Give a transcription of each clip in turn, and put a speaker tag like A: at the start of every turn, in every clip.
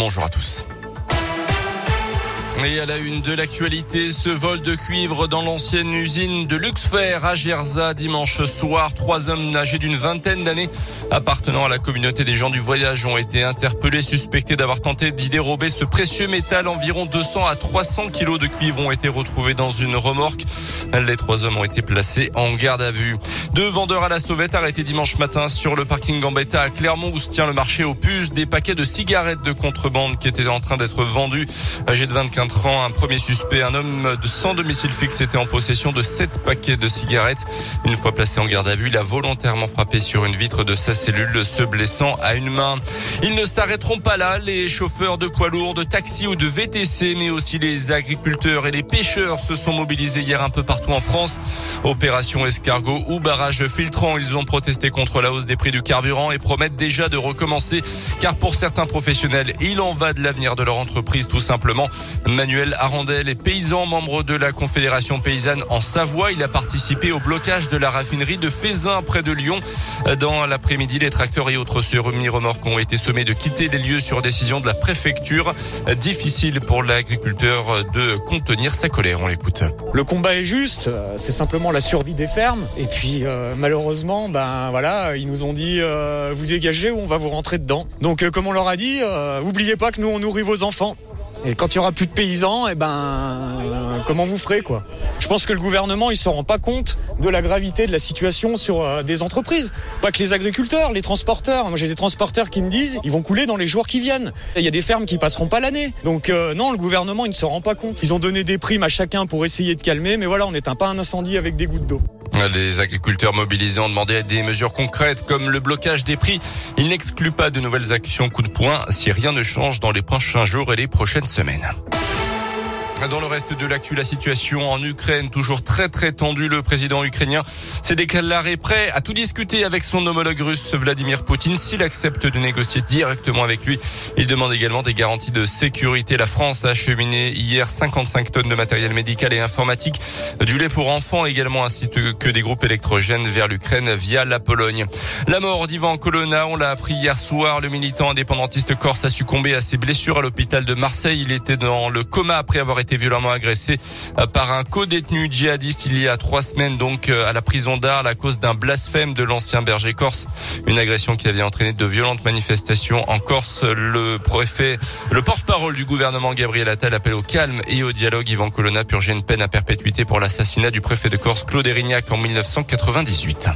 A: Bonjour à tous. Et à la une de l'actualité, ce vol de cuivre dans l'ancienne usine de Luxfer à Gerza dimanche soir. Trois hommes âgés d'une vingtaine d'années appartenant à la communauté des gens du voyage ont été interpellés, suspectés d'avoir tenté d'y dérober ce précieux métal. Environ 200 à 300 kilos de cuivre ont été retrouvés dans une remorque. Les trois hommes ont été placés en garde à vue. Deux vendeurs à la sauvette arrêtés dimanche matin sur le parking Gambetta à Clermont où se tient le marché aux puces. Des paquets de cigarettes de contrebande qui étaient en train d'être vendus. Âgé de 24 un premier suspect, un homme de sans domicile fixe, était en possession de sept paquets de cigarettes. Une fois placé en garde à vue, il a volontairement frappé sur une vitre de sa cellule, se blessant à une main. Ils ne s'arrêteront pas là, les chauffeurs de poids lourds, de taxi ou de VTC, mais aussi les agriculteurs et les pêcheurs se sont mobilisés hier un peu partout en France. Opération escargot ou barrage filtrant, ils ont protesté contre la hausse des prix du carburant et promettent déjà de recommencer, car pour certains professionnels, il en va de l'avenir de leur entreprise tout simplement. Manuel Arandel est paysan, membre de la Confédération paysanne en Savoie. Il a participé au blocage de la raffinerie de Fézin près de Lyon. Dans l'après-midi, les tracteurs et autres semi-remorques ont été sommés de quitter les lieux sur décision de la préfecture. Difficile pour l'agriculteur de contenir sa colère. On l'écoute.
B: Le combat est juste, c'est simplement la survie des fermes. Et puis euh, malheureusement, ben voilà, ils nous ont dit euh, vous dégagez ou on va vous rentrer dedans. Donc euh, comme on leur a dit, oubliez pas que nous on nourrit vos enfants. Et quand il y aura plus de paysans, et ben euh, comment vous ferez quoi? Je pense que le gouvernement il se rend pas compte de la gravité de la situation sur euh, des entreprises, pas que les agriculteurs, les transporteurs. Moi j'ai des transporteurs qui me disent ils vont couler dans les jours qui viennent. Il y a des fermes qui passeront pas l'année. Donc euh, non, le gouvernement il ne se rend pas compte. Ils ont donné des primes à chacun pour essayer de calmer, mais voilà, on n'éteint pas un incendie avec des gouttes d'eau.
A: Les agriculteurs mobilisés ont demandé des mesures concrètes comme le blocage des prix. Ils n'excluent pas de nouvelles actions coup de poing si rien ne change dans les prochains jours et les prochaines semaines. Dans le reste de l'actu, la situation en Ukraine toujours très très tendue. Le président ukrainien s'est déclaré prêt à tout discuter avec son homologue russe Vladimir Poutine s'il accepte de négocier directement avec lui. Il demande également des garanties de sécurité. La France a acheminé hier 55 tonnes de matériel médical et informatique, du lait pour enfants également ainsi que des groupes électrogènes vers l'Ukraine via la Pologne. La mort d'Ivan Colonna, on l'a appris hier soir. Le militant indépendantiste corse a succombé à ses blessures à l'hôpital de Marseille. Il était dans le coma après avoir été été violemment agressé par un co-détenu djihadiste il y a trois semaines donc à la prison d'Arles à cause d'un blasphème de l'ancien berger corse. Une agression qui avait entraîné de violentes manifestations en Corse. Le préfet, le porte-parole du gouvernement Gabriel Attal appelle au calme et au dialogue. Yvan Colonna purgeait une peine à perpétuité pour l'assassinat du préfet de Corse Claude Erignac en 1998.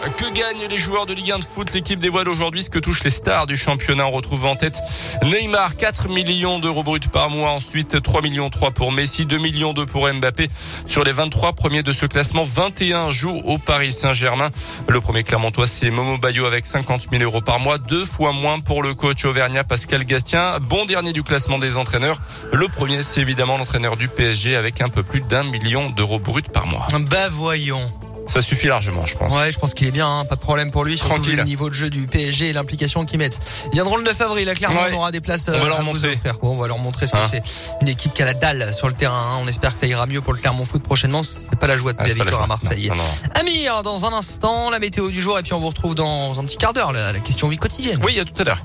A: Que gagnent les joueurs de Ligue 1 de foot? L'équipe dévoile aujourd'hui ce que touchent les stars du championnat. On retrouve en tête Neymar, 4 millions d'euros bruts par mois. Ensuite, 3 millions 3 pour Messi, 2 millions 2 pour Mbappé. Sur les 23 premiers de ce classement, 21 jouent au Paris Saint-Germain. Le premier Clermontois, c'est Momo Bayo avec 50 000 euros par mois. Deux fois moins pour le coach Auvergnat Pascal Gastien. Bon dernier du classement des entraîneurs. Le premier, c'est évidemment l'entraîneur du PSG avec un peu plus d'un million d'euros bruts par mois.
C: Bah voyons.
A: Ça suffit largement, je pense.
C: Ouais, je pense qu'il est bien, hein, pas de problème pour lui.
A: Tranquille.
C: Le niveau de jeu du PSG et l'implication qu'ils mettent. Ils viendront le 9 avril, là, clairement,
A: Ouais.
C: on aura des places.
A: On va
C: euh,
A: leur
C: à vous
A: montrer.
C: Bon, on va leur montrer ce que
A: Hein.
C: c'est. Une équipe qui a la dalle sur le terrain. hein. On espère que ça ira mieux pour le Clermont Foot prochainement. C'est pas la joie de
A: Ah,
C: la victoire à. Marseille.
A: Non, non, non.
C: Amir, dans un instant, la météo du jour et puis on vous retrouve dans un petit quart d'heure, la, la question vie quotidienne.
A: Oui, à tout à l'heure.